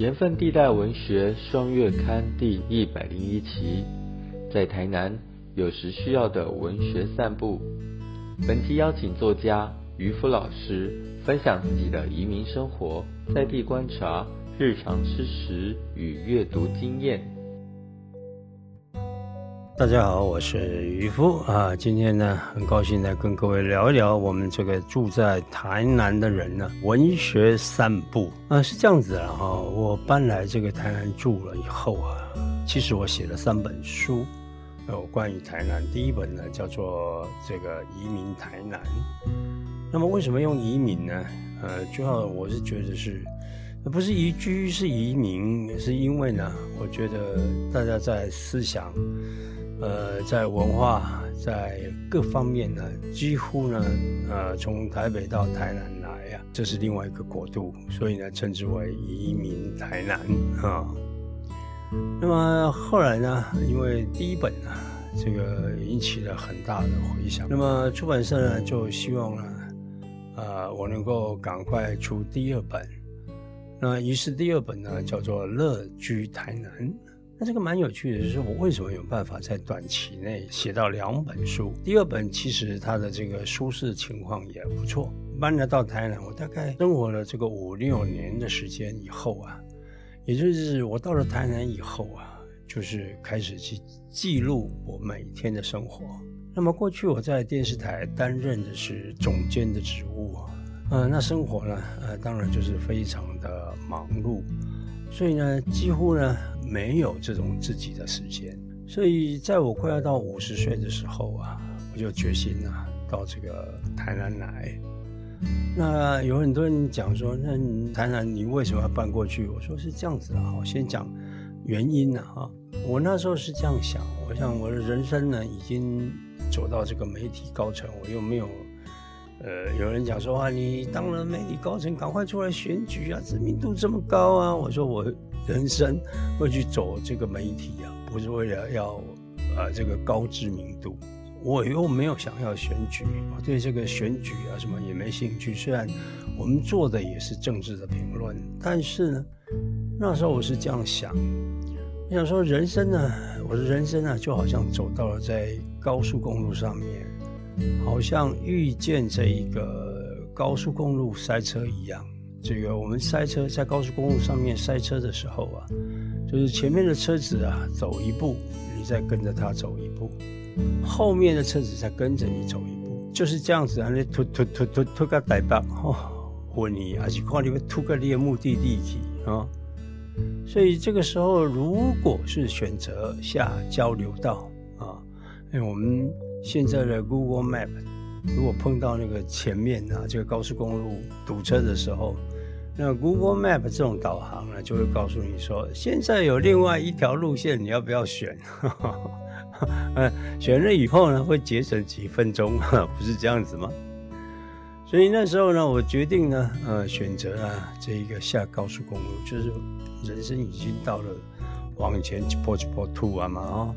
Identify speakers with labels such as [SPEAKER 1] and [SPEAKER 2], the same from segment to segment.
[SPEAKER 1] 盐分地带文学双月刊第一百零一期，在台南有时需要的文学散步。本期邀请作家渔夫老师分享自己的移民生活、在地观察、日常吃食与阅读经验。
[SPEAKER 2] 大家好，我是渔夫啊。今天呢，很高兴来跟各位聊一聊我们这个住在台南的人呢，文学散步啊，是这样子的哈。我搬来这个台南住了以后啊，其实我写了三本书，有关于台南。第一本呢叫做这个移民台南。那么为什么用移民呢？呃，主要我是觉得是，不是移居是移民，是因为呢，我觉得大家在思想。呃，在文化在各方面呢，几乎呢，呃，从台北到台南来呀，这是另外一个国度，所以呢，称之为移民台南啊。那么后来呢，因为第一本呢，这个引起了很大的回响，那么出版社呢就希望呢，呃，我能够赶快出第二本。那于是第二本呢，叫做《乐居台南》。那这个蛮有趣的，就是我为什么有办法在短期内写到两本书？第二本其实它的这个舒适情况也不错。搬来到台南，我大概生活了这个五六年的时间以后啊，也就是我到了台南以后啊，就是开始去记录我每天的生活。那么过去我在电视台担任的是总监的职务啊，呃，那生活呢，呃，当然就是非常的忙碌，所以呢，几乎呢。没有这种自己的时间，所以在我快要到五十岁的时候啊，我就决心啊，到这个台南来。那有很多人讲说，那台南你为什么要搬过去？我说是这样子啊，我先讲原因呢哈。我那时候是这样想，我想我的人生呢已经走到这个媒体高层，我又没有，呃，有人讲说啊，你当了媒体高层，赶快出来选举啊，知名度这么高啊。我说我。人生会去走这个媒体啊，不是为了要呃这个高知名度，我又没有想要选举，我对这个选举啊什么也没兴趣。虽然我们做的也是政治的评论，但是呢，那时候我是这样想，我想说人生呢，我的人生呢就好像走到了在高速公路上面，好像遇见这一个高速公路塞车一样。这个我们塞车在高速公路上面塞车的时候啊，就是前面的车子啊走一步，你再跟着他走一步，后面的车子再跟着你走一步，就是这样子啊，你突突突突突个台北哦，问你而且看你们突个你的目的地去啊。所以这个时候，如果是选择下交流道啊，因为我们现在的 Google Map，如果碰到那个前面啊这个高速公路堵车的时候。那 Google Map 这种导航呢，就会告诉你说，现在有另外一条路线，你要不要选？嗯，选了以后呢，会节省几分钟，不是这样子吗？所以那时候呢，我决定呢，呃，选择啊，这一个下高速公路，就是人生已经到了往前一波一波突啊嘛啊，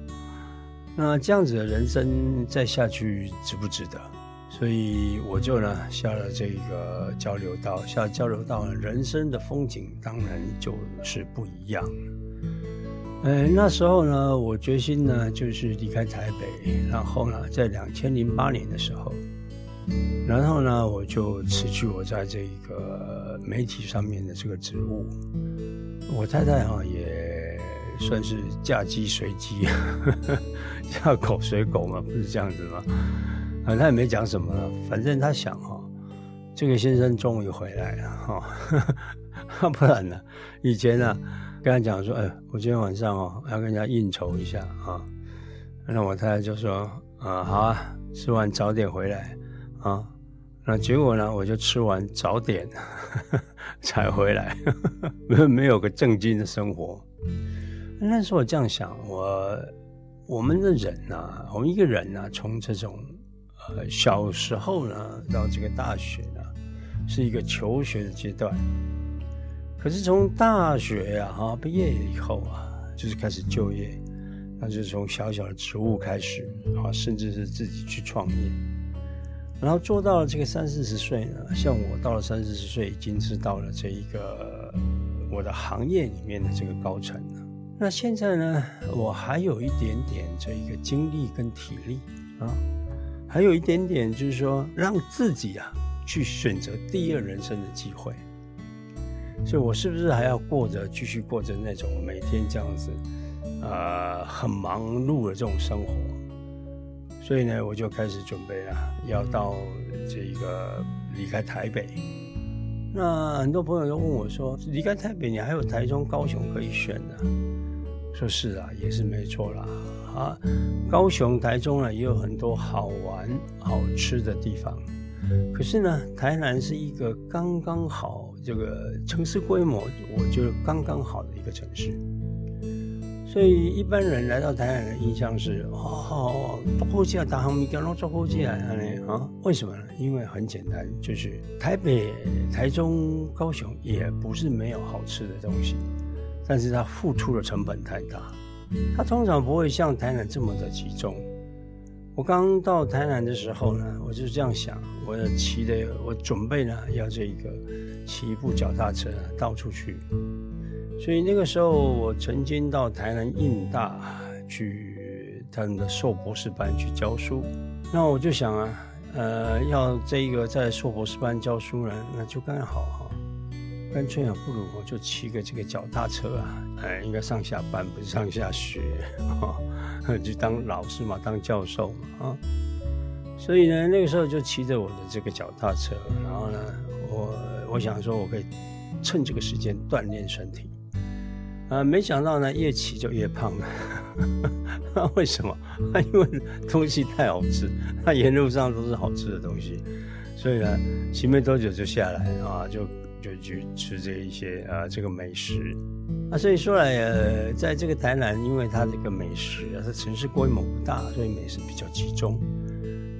[SPEAKER 2] 那这样子的人生再下去值不值得？所以我就呢下了这个交流道，下交流道，人生的风景当然就是不一样。呃，那时候呢，我决心呢就是离开台北，然后呢，在两千零八年的时候，然后呢，我就辞去我在这个媒体上面的这个职务。我太太哈也算是嫁鸡随鸡，嫁狗随狗嘛，不是这样子吗？啊，他也没讲什么了，反正他想哈，这个先生终于回来了哈，不然呢，以前呢，跟他讲说，哎，我今天晚上哦要跟人家应酬一下啊，那我太太就说，啊，好啊，吃完早点回来啊，那结果呢，我就吃完早点 才回来，没没有个正经的生活。那时候我这样想，我我们的人呐，我们一个人呐，从这种呃，小时候呢，到这个大学呢，是一个求学的阶段。可是从大学呀，哈，毕业以后啊，就是开始就业，那就从小小的职务开始啊，甚至是自己去创业，然后做到了这个三四十岁呢。像我到了三四十岁，已经是到了这一个我的行业里面的这个高层了。那现在呢，我还有一点点这一个精力跟体力啊，还有一点点就是说让自己啊去选择第二人生的机会。所以我是不是还要过着继续过着那种每天这样子，呃，很忙碌的这种生活？所以呢，我就开始准备了，要到这个离开台北。那很多朋友都问我说：“离开台北，你还有台中、高雄可以选的？”说是啊，也是没错啦。啊，高雄、台中呢，也有很多好玩、好吃的地方。可是呢，台南是一个刚刚好。这个城市规模，我觉得刚刚好的一个城市，所以一般人来到台南的印象是，哦，做好吃啊，大行米干都做好吃啊，啊，为什么呢？因为很简单，就是台北、台中、高雄也不是没有好吃的东西，但是它付出的成本太大，它通常不会像台南这么的集中。我刚到台南的时候呢，我就这样想，我骑的，我准备呢要这个骑一部脚踏车到处去。所以那个时候，我曾经到台南印大去他们的硕博士班去教书。那我就想啊，呃，要这一个在硕博士班教书呢，那就刚好哈，干脆啊，不如我就骑个这个脚踏车啊，哎，应该上下班不是上下学哈。就当老师嘛，当教授嘛，啊，所以呢，那个时候就骑着我的这个脚踏车，然后呢，我我想说，我可以趁这个时间锻炼身体，啊，没想到呢，越骑就越胖了，为什么？因为东西太好吃，它沿路上都是好吃的东西，所以呢，骑没多久就下来啊，就。就去吃这一些啊，这个美食啊，所以说来呃，在这个台南，因为它这个美食啊，它城市规模不大，所以美食比较集中。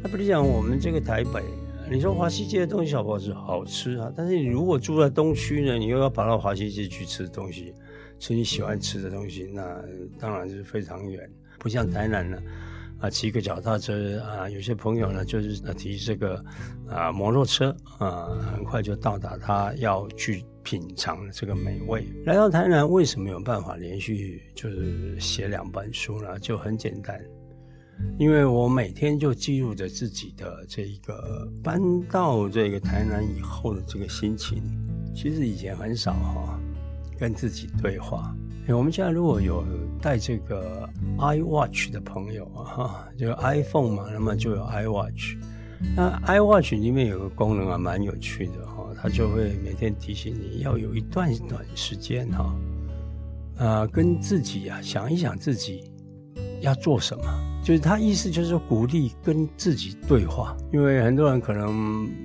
[SPEAKER 2] 那不理讲我们这个台北，你说华西街的东西好不好吃？好吃啊！但是你如果住在东区呢，你又要跑到华西街去吃东西，吃你喜欢吃的东西，那当然是非常远，不像台南呢。啊骑个脚踏车啊，有些朋友呢就是提这个啊摩托车啊，很快就到达他要去品尝的这个美味。来到台南，为什么有办法连续就是写两本书呢？就很简单，因为我每天就记录着自己的这一个搬到这个台南以后的这个心情。其实以前很少哈跟自己对话。我们现在如果有带这个 iWatch 的朋友啊，哈，就 iPhone 嘛，那么就有 iWatch。那 iWatch 里面有个功能啊，蛮有趣的哈，它就会每天提醒你要有一段短时间哈，啊，跟自己啊想一想自己要做什么，就是它意思就是鼓励跟自己对话，因为很多人可能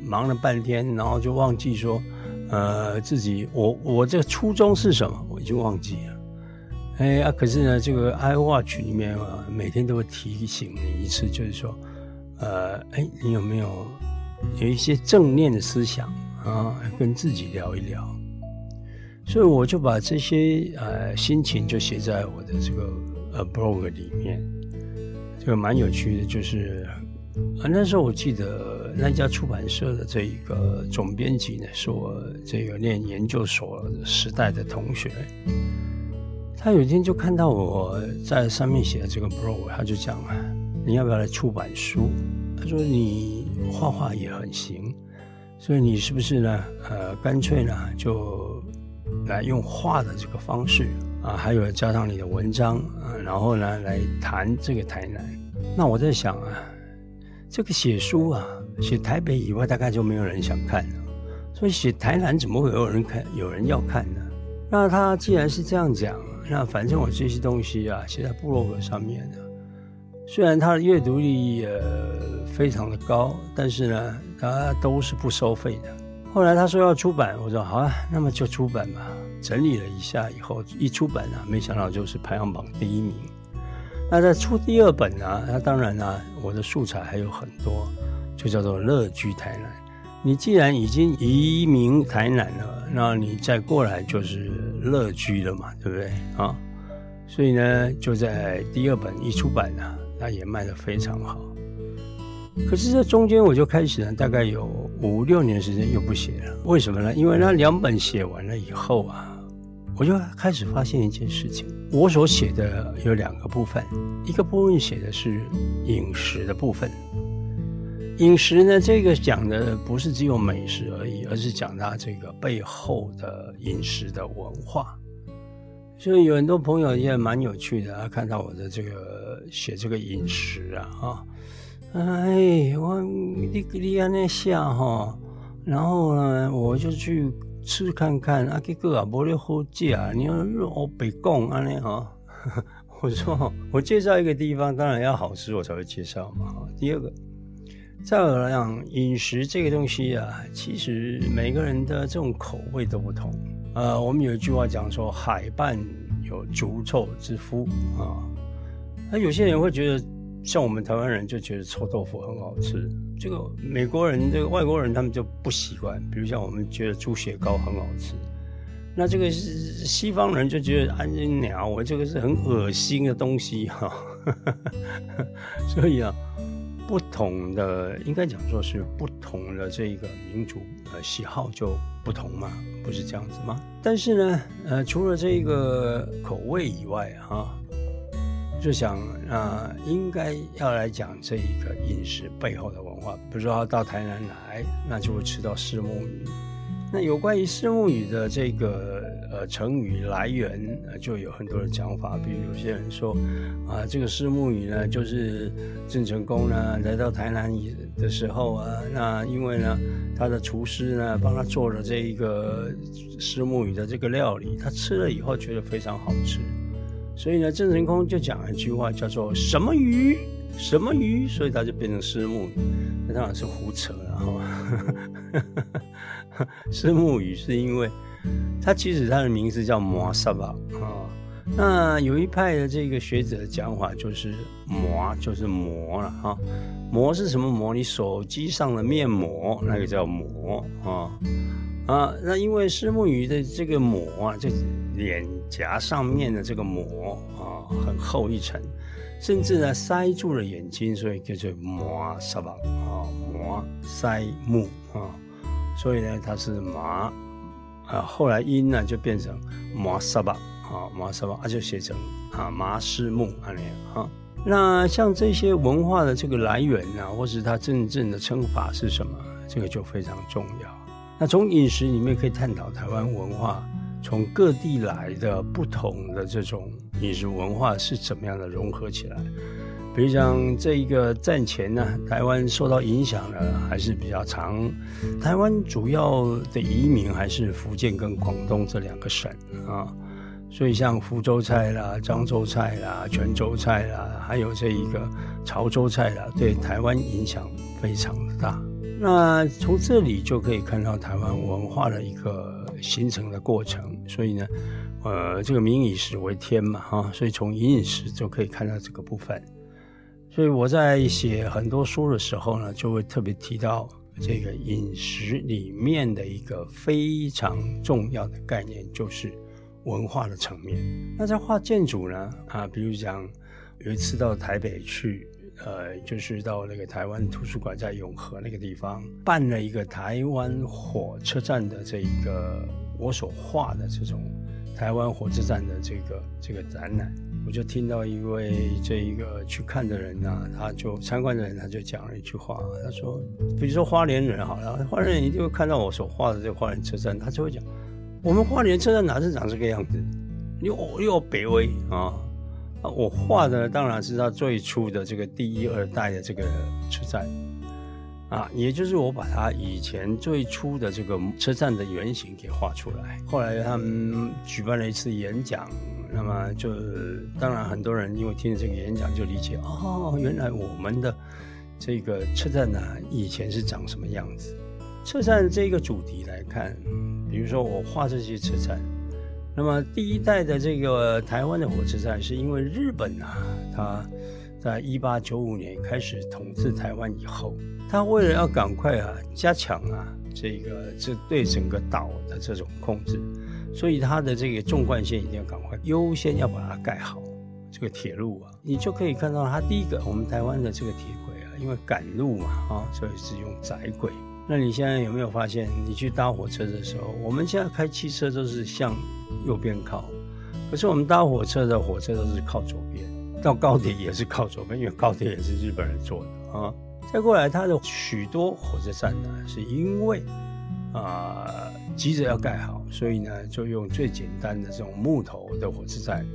[SPEAKER 2] 忙了半天，然后就忘记说，呃，自己我我这初衷是什么，我已经忘记了。哎啊，可是呢，这个 iWatch 里面啊，每天都会提醒你一次，就是说，呃，哎，你有没有有一些正念的思想啊，跟自己聊一聊？所以我就把这些呃心情就写在我的这个呃 blog 里面，这个蛮有趣的。就是啊，那时候我记得那家出版社的这一个总编辑呢，是我这个念研究所时代的同学。他有一天就看到我在上面写的这个 blog，他就讲啊，你要不要来出版书？他说你画画也很行，所以你是不是呢？呃，干脆呢就来用画的这个方式啊，还有加上你的文章啊，然后呢来谈这个台南。那我在想啊，这个写书啊，写台北以外大概就没有人想看了，所以写台南怎么会有人看？有人要看呢？那他既然是这样讲。那反正我这些东西啊，写在部落格上面的，虽然它的阅读率呃非常的高，但是呢，它都是不收费的。后来他说要出版，我说好啊，那么就出版吧。整理了一下以后，一出版呢，没想到就是排行榜第一名。那在出第二本呢，那当然呢，我的素材还有很多，就叫做乐居台南。你既然已经移民台南了，那你再过来就是乐居了嘛，对不对啊？所以呢，就在第二本一出版呢，那也卖得非常好。可是这中间我就开始呢，大概有五六年时间又不写了。为什么呢？因为那两本写完了以后啊，我就开始发现一件事情：我所写的有两个部分，一个部分写的是饮食的部分。饮食呢，这个讲的不是只有美食而已，而是讲它这个背后的饮食的文化。所以有很多朋友也蛮有趣的，啊，看到我的这个写这个饮食啊，啊，哎，我你你安那下哈，然后呢，我就去吃看看，啊，结果啊，无咧好食，你要我北讲安尼哈，我说我介绍一个地方，当然要好吃我才会介绍嘛。第二个。再而讲饮食这个东西啊，其实每个人的这种口味都不同。呃，我们有一句话讲说，海半有足臭之夫啊。那有些人会觉得，像我们台湾人就觉得臭豆腐很好吃。这个美国人、这个外国人他们就不习惯。比如像我们觉得猪血糕很好吃，那这个是西方人就觉得安静鸟，我这个是很恶心的东西哈。所以啊。不同的应该讲说是不同的这个民族呃喜好就不同嘛，不是这样子吗？但是呢，呃，除了这个口味以外哈，就想啊，应该要来讲这一个饮食背后的文化。比如说到台南来，那就会吃到石目鱼。那有关于石目鱼的这个。呃，成语来源就有很多的讲法，比如有些人说，啊，这个石木鱼呢，就是郑成功呢来到台南的时候啊，那因为呢，他的厨师呢帮他做了这一个石木鱼的这个料理，他吃了以后觉得非常好吃，所以呢，郑成功就讲了一句话，叫做什么鱼什么鱼，所以他就变成石木鱼，那当然是胡扯了哈，石木鱼是因为。它其实它的名字叫摩萨吧啊，那有一派的这个学者讲法就是膜就是膜了哈，膜是什么？膜？你手机上的面膜那个叫膜啊啊，那因为石目鱼的这个膜啊，这脸颊上面的这个膜啊很厚一层，甚至呢塞住了眼睛，所以叫做膜萨吧啊，膜塞目啊，所以呢它是麻。啊，后来音呢就变成麻沙巴啊，麻沙巴啊就写成啊麻师木啊那样哈。那像这些文化的这个来源呢，或是它真正的称法是什么，这个就非常重要。那从饮食里面可以探讨台湾文化从各地来的不同的这种饮食文化是怎么样的融合起来。比如讲这一个战前呢，台湾受到影响呢还是比较长。台湾主要的移民还是福建跟广东这两个省啊，所以像福州菜啦、漳州菜啦、泉州菜啦，还有这一个潮州菜啦，对台湾影响非常大。那从这里就可以看到台湾文化的一个形成的过程。所以呢，呃，这个民以食为天嘛，哈，所以从饮食就可以看到这个部分。所以我在写很多书的时候呢，就会特别提到这个饮食里面的一个非常重要的概念，就是文化的层面。那在画建筑呢，啊，比如讲有一次到台北去，呃，就是到那个台湾图书馆在永和那个地方办了一个台湾火车站的这一个我所画的这种台湾火车站的这个这个展览。我就听到一位这一个去看的人呢，他就参观的人，他就讲了一句话，他说：“比如说花莲人好了，花莲人一定会看到我所画的这个花莲车站，他就会讲，我们花莲车站哪是长这个样子？又又北威！啊，我画的当然是他最初的这个第一二代的这个车站啊，也就是我把他以前最初的这个车站的原型给画出来。后来他们举办了一次演讲。”那么就当然很多人因为听了这个演讲就理解哦，原来我们的这个车站呢以前是长什么样子。车站这个主题来看，比如说我画这些车站，那么第一代的这个台湾的火车站是因为日本啊，它在一八九五年开始统治台湾以后，他为了要赶快啊加强啊这个这对整个岛的这种控制。所以它的这个纵贯线一定要赶快优先要把它盖好，这个铁路啊，你就可以看到它第一个，我们台湾的这个铁轨啊，因为赶路嘛啊，所以是用窄轨。那你现在有没有发现，你去搭火车的时候，我们现在开汽车都是向右边靠，可是我们搭火车的火车都是靠左边，到高铁也是靠左边，因为高铁也是日本人做的啊。再过来，它的许多火车站呢，是因为啊急着要盖好，所以呢就用最简单的这种木头的火车站。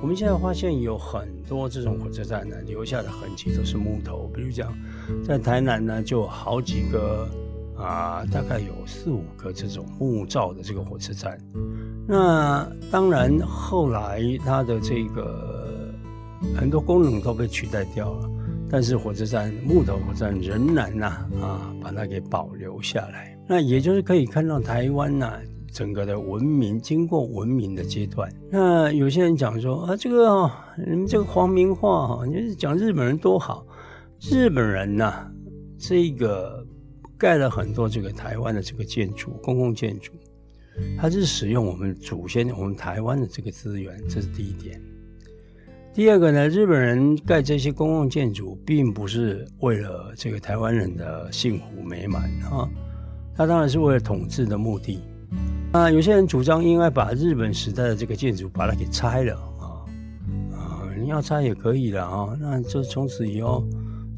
[SPEAKER 2] 我们现在发现有很多这种火车站呢，留下的痕迹都是木头，比如讲在台南呢，就好几个。啊，大概有四五个这种木造的这个火车站。那当然，后来它的这个很多功能都被取代掉了，但是火车站木头火车站仍然呐啊，把它给保留下来。那也就是可以看到台湾呐，整个的文明经过文明的阶段。那有些人讲说啊，这个你们这个皇民化哈，你讲日本人多好，日本人呐，这个。盖了很多这个台湾的这个建筑，公共建筑，它是使用我们祖先我们台湾的这个资源，这是第一点。第二个呢，日本人盖这些公共建筑，并不是为了这个台湾人的幸福美满啊，他当然是为了统治的目的。啊，有些人主张应该把日本时代的这个建筑把它给拆了啊啊，你要拆也可以的啊，那就从此以后。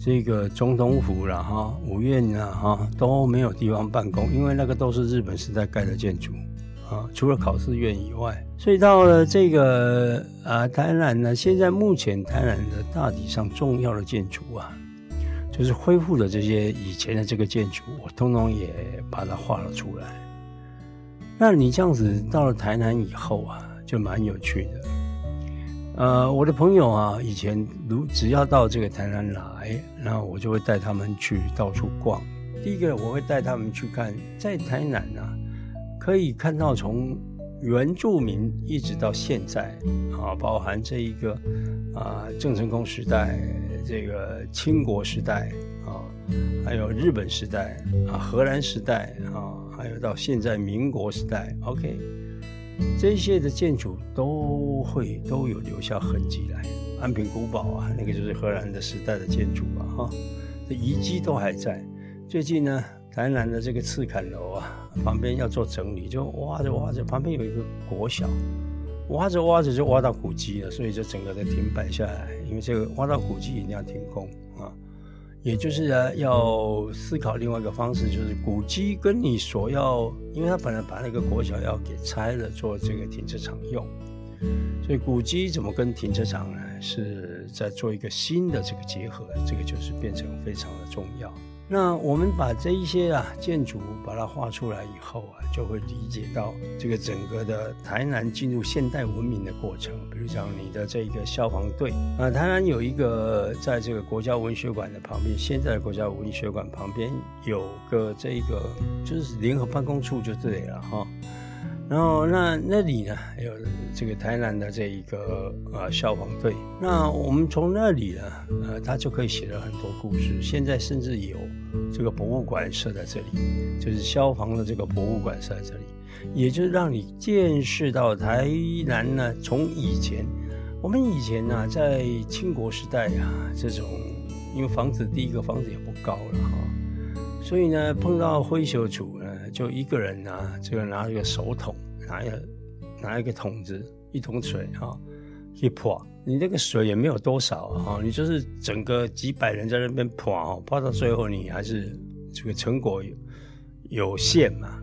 [SPEAKER 2] 这个总统府了哈，五院了哈都没有地方办公，因为那个都是日本时代盖的建筑啊，除了考试院以外，所以到了这个啊台南呢，现在目前台南的大体上重要的建筑啊，就是恢复的这些以前的这个建筑，我通通也把它画了出来。那你这样子到了台南以后啊，就蛮有趣的。呃，我的朋友啊，以前如只要到这个台南来，那我就会带他们去到处逛。第一个，我会带他们去看，在台南啊，可以看到从原住民一直到现在啊，包含这一个啊郑成功时代、这个清国时代啊，还有日本时代啊、荷兰时代啊，还有到现在民国时代，OK。这些的建筑都会都有留下痕迹来，安平古堡啊，那个就是荷兰的时代的建筑啊，哈，这遗迹都还在。最近呢，台南的这个赤坎楼啊，旁边要做整理，就挖着挖着，旁边有一个国小，挖着挖着就挖到古迹了，所以就整个的停摆下来，因为这个挖到古迹一定要停工啊。也就是呢，要思考另外一个方式，就是古迹跟你所要，因为他本来把那个国小要给拆了，做这个停车场用，所以古迹怎么跟停车场呢？是在做一个新的这个结合，这个就是变成非常的重要。那我们把这一些啊建筑把它画出来以后啊，就会理解到这个整个的台南进入现代文明的过程。比如讲你的这个消防队啊，台南有一个在这个国家文学馆的旁边，现在的国家文学馆旁边有个这个就是联合办公处就对了哈。然后那那里呢，有这个台南的这一个呃消防队。那我们从那里呢，呃，他就可以写了很多故事。现在甚至有这个博物馆设在这里，就是消防的这个博物馆设在这里，也就是让你见识到台南呢，从以前，我们以前呢，在清国时代啊，这种因为房子第一个房子也不高了哈，所以呢，碰到灰朽土。就一个人拿这个拿一个手桶，拿一个拿一个桶子，一桶水哈，去泼，你那个水也没有多少哈，你就是整个几百人在那边泼哈，泼到最后你还是这个成果有有限嘛，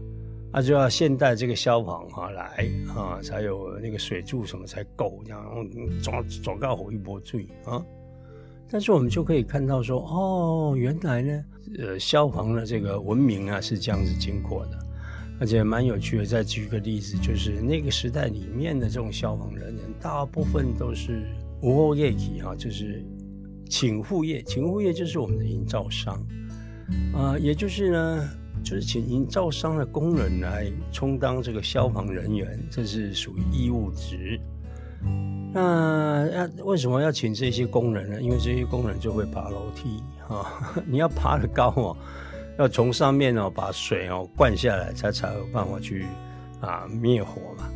[SPEAKER 2] 那就要现代这个消防哈来啊，才有那个水柱什么才够，这样总总告火一波水啊。但是我们就可以看到说，哦，原来呢，呃，消防的这个文明啊是这样子经过的，而且蛮有趣的。再举个例子，就是那个时代里面的这种消防人员，大部分都是无后业体啊，就是请副业，请副业就是我们的营造商，啊，也就是呢，就是请营造商的工人来充当这个消防人员，这是属于义务职。那要为什么要请这些工人呢？因为这些工人就会爬楼梯啊，你要爬得高哦，要从上面哦把水哦灌下来，才才有办法去啊灭火嘛。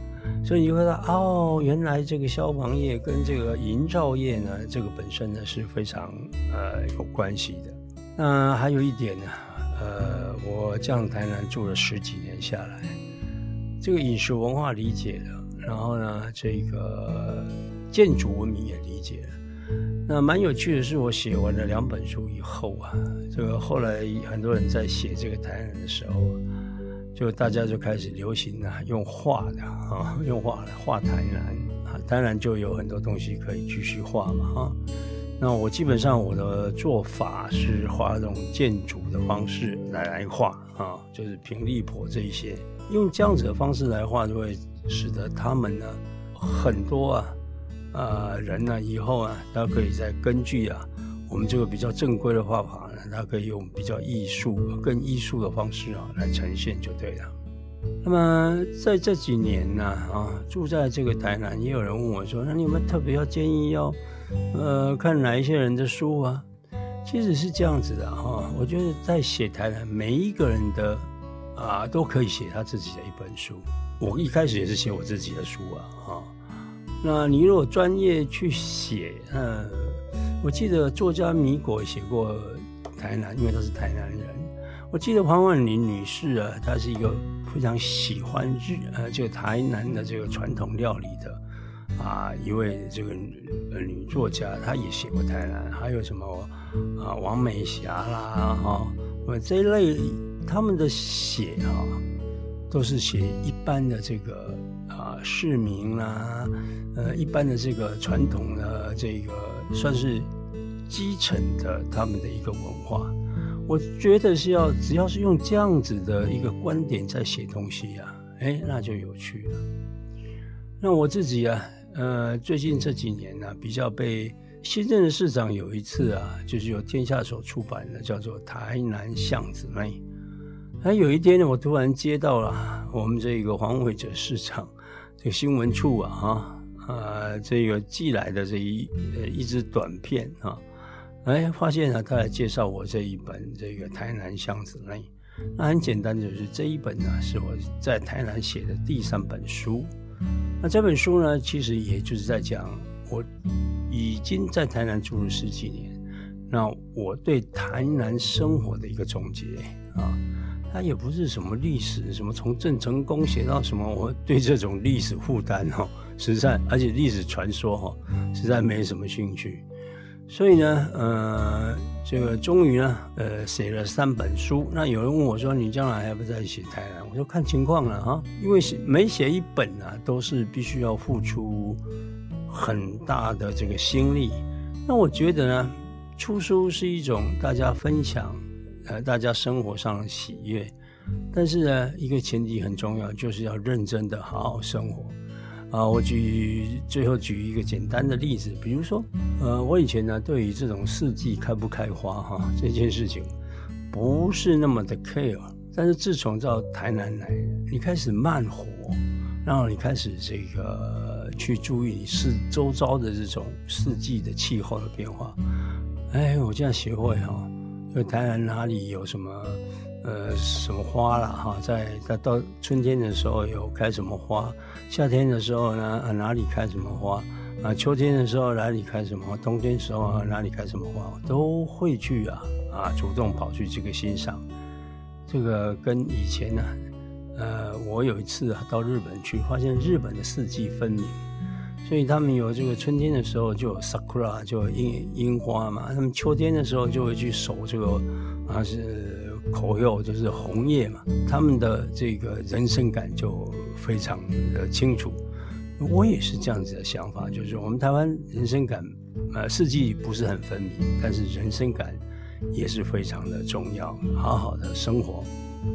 [SPEAKER 2] 所以你会说哦，原来这个消防业跟这个营造业呢，这个本身呢是非常呃有关系的。那还有一点呢，呃，我这样台南住了十几年下来，这个饮食文化理解了，然后呢，这个建筑文明也理解了。那蛮有趣的是，我写完了两本书以后啊，这个后来很多人在写这个台南的时候，就大家就开始流行啊，用画的啊，用画来画台南啊，当然就有很多东西可以继续画嘛啊。那我基本上我的做法是画这种建筑的方式来来画啊，就是平立坡这一些，用这样子的方式来画，就会使得他们呢很多啊啊人呢以后啊，他可以再根据啊我们这个比较正规的画法呢，他可以用比较艺术、更艺术的方式啊来呈现就对了。那么在这几年呢啊，住在这个台南，也有人问我说，那你有没有特别要建议要？呃，看哪一些人的书啊？其实是这样子的哈。我觉得在写台南，每一个人的啊，都可以写他自己的一本书。我一开始也是写我自己的书啊，哈。那你如果专业去写，呃，我记得作家米果写过台南，因为他是台南人。我记得黄婉玲女士啊，她是一个非常喜欢日呃，这个台南的这个传统料理的。啊，一位这个女女作家，她也写过台南，还有什么啊，王美霞啦，哈，我这一类他们的写哈，都是写一般的这个啊市民啦，呃，一般的这个传统的这个算是基层的他们的一个文化。我觉得是要只要是用这样子的一个观点在写东西啊，哎，那就有趣了。那我自己啊。呃，最近这几年呢，比较被新任的市长有一次啊，就是由天下所出版的，叫做《台南巷子妹》。那有一天呢，我突然接到了我们这个黄伟哲市长这个新闻处啊，哈啊，这个寄来的这一呃一支短片啊，哎，发现呢，他来介绍我这一本这个《台南巷子妹》。那很简单，就是这一本呢，是我在台南写的第三本书。那这本书呢，其实也就是在讲我已经在台南住了十几年，那我对台南生活的一个总结啊，它也不是什么历史，什么从郑成功写到什么，我对这种历史负担哈，实在而且历史传说哈，实在没什么兴趣。所以呢，呃，这个终于呢，呃，写了三本书。那有人问我说：“你将来还不再写台南？”我说：“看情况了哈，因为写每写一本啊，都是必须要付出很大的这个心力。那我觉得呢，出书是一种大家分享，呃，大家生活上的喜悦。但是呢，一个前提很重要，就是要认真的好好生活。”啊，我举最后举一个简单的例子，比如说，呃，我以前呢对于这种四季开不开花哈这件事情，不是那么的 care，但是自从到台南来，你开始慢活，然后你开始这个去注意四周遭的这种四季的气候的变化，哎，我这样学会哈，就台南哪里有什么。呃，什么花了哈？在在到春天的时候有开什么花？夏天的时候呢，哪里开什么花？啊秋天的时候哪里开什么花？冬天时候哪里开什么花？都会去啊啊主动跑去这个欣赏。这个跟以前呢，呃，我有一次啊到日本去，发现日本的四季分明，所以他们有这个春天的时候就有 sakura 就樱樱花嘛，他们秋天的时候就会去守这个啊是。口柚就是红叶嘛，他们的这个人生感就非常的清楚。我也是这样子的想法，就是我们台湾人生感，呃，四季不是很分明，但是人生感也是非常的重要。好好的生活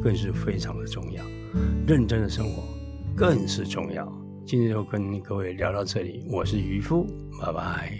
[SPEAKER 2] 更是非常的重要，认真的生活更是重要。今天就跟各位聊到这里，我是渔夫，拜拜。